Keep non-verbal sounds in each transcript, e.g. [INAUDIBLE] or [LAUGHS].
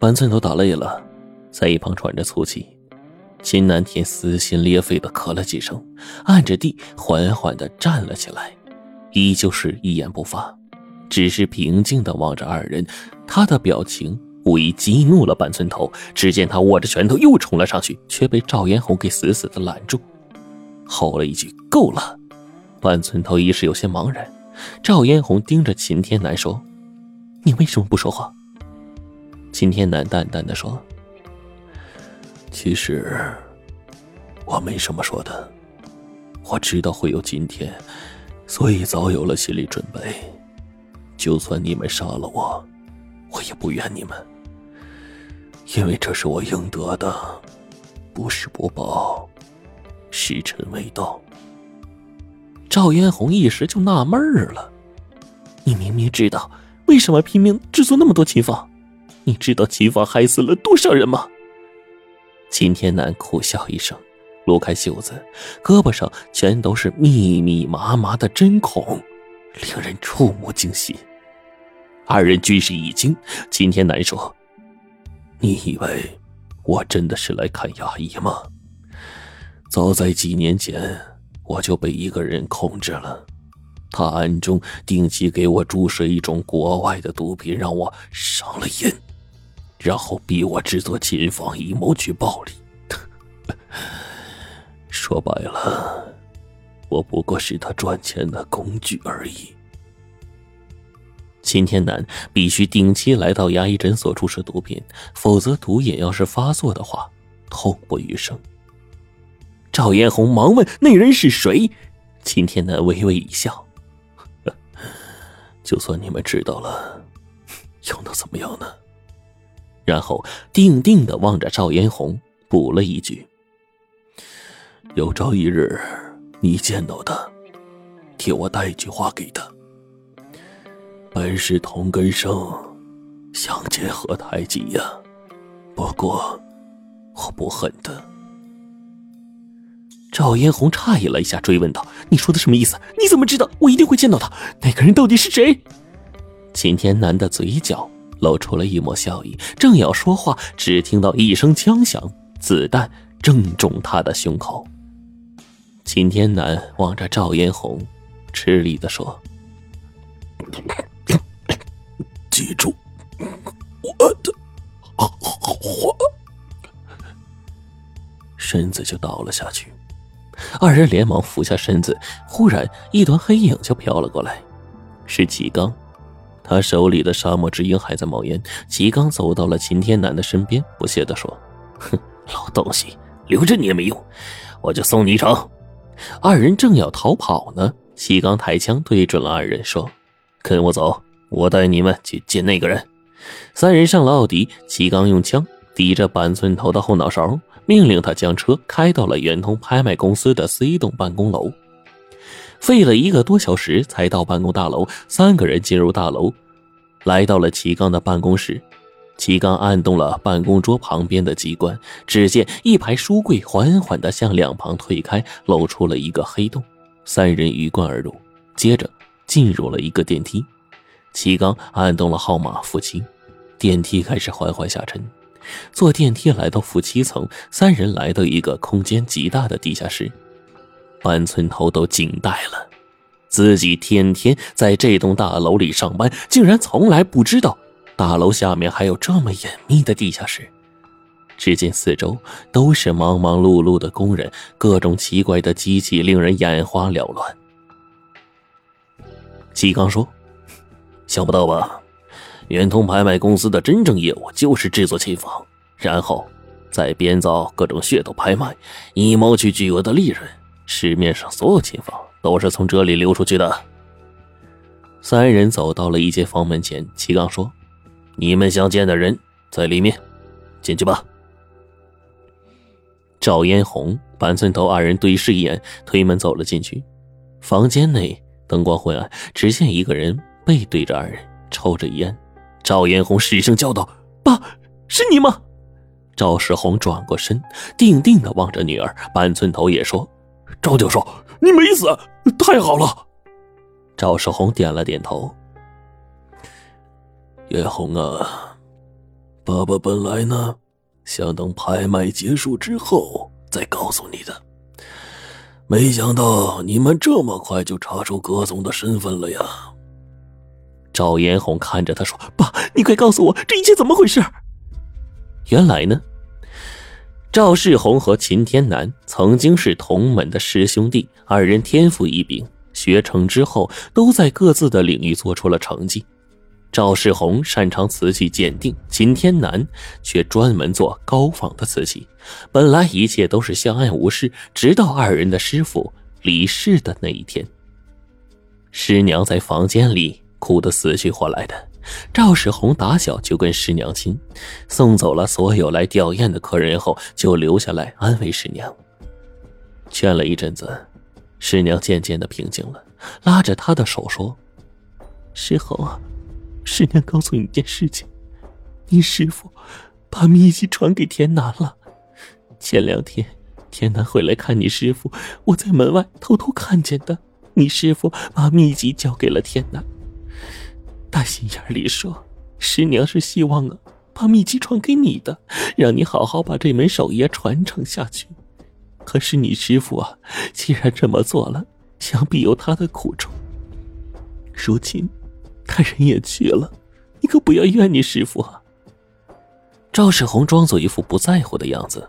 板寸头打累了，在一旁喘着粗气。秦南天撕心裂肺的咳了几声，按着地缓缓的站了起来，依旧是一言不发，只是平静的望着二人。他的表情无疑激怒了板寸头，只见他握着拳头又冲了上去，却被赵嫣红给死死的拦住，吼了一句：“够了！”板寸头一时有些茫然。赵嫣红盯着秦天南说：“你为什么不说话？”秦天南淡淡的说。其实我没什么说的，我知道会有今天，所以早有了心理准备。就算你们杀了我，我也不怨你们，因为这是我应得的。不是不报，时辰未到。赵嫣红一时就纳闷了：你明明知道，为什么拼命制作那么多琴房？你知道秦芳害死了多少人吗？秦天南苦笑一声，撸开袖子，胳膊上全都是密密麻麻的针孔，令人触目惊心。二人均是一惊。秦天南说：“你以为我真的是来看牙医吗？早在几年前，我就被一个人控制了，他暗中定期给我注射一种国外的毒品，让我上了瘾。”然后逼我制作琴房，以谋取暴利。说白了，我不过是他赚钱的工具而已。秦天南必须定期来到牙医诊所注射毒品，否则毒瘾要是发作的话，痛不欲生。赵嫣红忙问：“那人是谁？”秦天南微微一笑：“ [LAUGHS] 就算你们知道了，[LAUGHS] 又能怎么样呢？”然后定定的望着赵嫣红，补了一句：“有朝一日你见到他，替我带一句话给他。本是同根生，相煎何太急呀！不过我不恨他。”赵嫣红诧异了一下，追问道：“你说的什么意思？你怎么知道我一定会见到他？那个人到底是谁？”秦天南的嘴角。露出了一抹笑意，正要说话，只听到一声枪响，子弹正中他的胸口。秦天南望着赵嫣红，吃力的说：[COUGHS] “记住我的话。”身子就倒了下去。二人连忙俯下身子，忽然一团黑影就飘了过来，是齐刚。他手里的沙漠之鹰还在冒烟。齐刚走到了秦天南的身边，不屑地说：“哼，老东西，留着你也没用，我就送你一程。”二人正要逃跑呢，齐刚抬枪对准了二人，说：“跟我走，我带你们去见那个人。”三人上了奥迪，齐刚用枪抵着板寸头的后脑勺，命令他将车开到了圆通拍卖公司的 C 栋办公楼。费了一个多小时才到办公大楼，三个人进入大楼，来到了齐刚的办公室。齐刚按动了办公桌旁边的机关，只见一排书柜缓缓地向两旁退开，露出了一个黑洞。三人鱼贯而入，接着进入了一个电梯。齐刚按动了号码负七，电梯开始缓缓下沉。坐电梯来到负七层，三人来到一个空间极大的地下室。半村头都惊呆了，自己天天在这栋大楼里上班，竟然从来不知道大楼下面还有这么隐秘的地下室。只见四周都是忙忙碌碌的工人，各种奇怪的机器令人眼花缭乱。季刚说：“想不到吧？圆通拍卖公司的真正业务就是制作琴房，然后再编造各种噱头拍卖，以谋取巨额的利润。”市面上所有琴房都是从这里流出去的。三人走到了一间房门前，齐刚说：“你们想见的人在里面，进去吧。”赵嫣红、板寸头二人对视一眼，推门走了进去。房间内灯光昏暗，只见一个人背对着二人，抽着烟。赵嫣红失声叫道：“爸，是你吗？”赵世红转过身，定定的望着女儿。板寸头也说。赵教授，你没死，太好了。赵世红点了点头。叶红啊，爸爸本来呢，想等拍卖结束之后再告诉你的，没想到你们这么快就查出葛总的身份了呀。赵延红看着他说：“爸，你快告诉我这一切怎么回事？”原来呢，赵世宏和秦天南曾经是同门的师兄弟，二人天赋异禀，学成之后都在各自的领域做出了成绩。赵世宏擅长瓷器鉴定，秦天南却专门做高仿的瓷器。本来一切都是相安无事，直到二人的师傅离世的那一天。师娘在房间里哭得死去活来的。赵世宏打小就跟师娘亲，送走了所有来吊唁的客人后，就留下来安慰师娘。劝了一阵子，师娘渐渐的平静了，拉着他的手说：“世宏啊，师娘告诉你一件事情，你师傅把秘籍传给天南了。前两天天南回来看你师傅，我在门外偷偷看见的，你师傅把秘籍交给了天南。”大心眼里说，师娘是希望啊，把秘籍传给你的，让你好好把这门手艺传承下去。可是你师傅啊，既然这么做了，想必有他的苦衷。如今，他人也去了，你可不要怨你师傅啊。赵世宏装作一副不在乎的样子，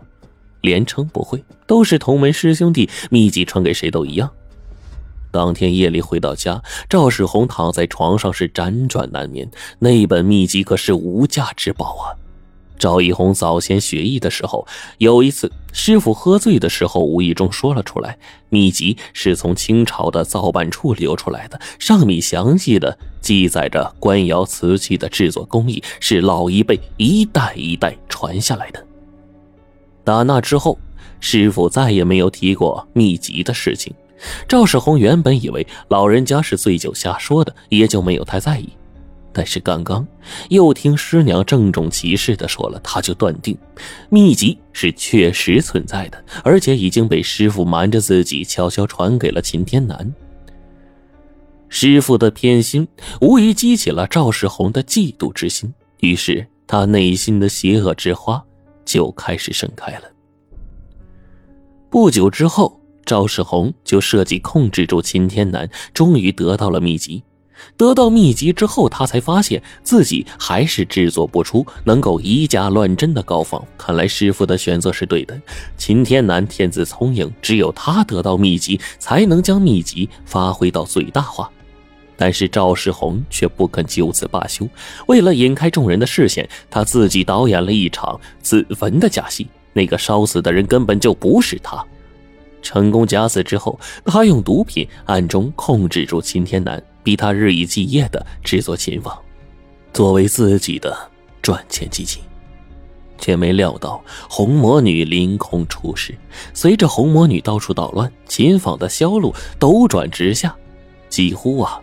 连称不讳，都是同门师兄弟，秘籍传给谁都一样。当天夜里回到家，赵世宏躺在床上是辗转难眠。那本秘籍可是无价之宝啊！赵一红早先学艺的时候，有一次师傅喝醉的时候，无意中说了出来，秘籍是从清朝的造办处流出来的，上面详细的记载着官窑瓷器的制作工艺，是老一辈一代一代传下来的。打那之后，师傅再也没有提过秘籍的事情。赵世宏原本以为老人家是醉酒瞎说的，也就没有太在意。但是刚刚又听师娘郑重其事的说了，他就断定秘籍是确实存在的，而且已经被师傅瞒着自己悄悄传给了秦天南。师傅的偏心无疑激起了赵世宏的嫉妒之心，于是他内心的邪恶之花就开始盛开了。不久之后。赵世宏就设计控制住秦天南，终于得到了秘籍。得到秘籍之后，他才发现自己还是制作不出能够以假乱真的高仿。看来师傅的选择是对的。秦天南天资聪颖，只有他得到秘籍，才能将秘籍发挥到最大化。但是赵世宏却不肯就此罢休，为了引开众人的视线，他自己导演了一场自焚的假戏。那个烧死的人根本就不是他。成功假死之后，他用毒品暗中控制住秦天南，逼他日以继夜的制作琴房，作为自己的赚钱基金。却没料到红魔女凌空出世，随着红魔女到处捣乱，琴坊的销路斗转直下，几乎啊，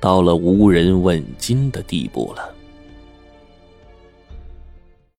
到了无人问津的地步了。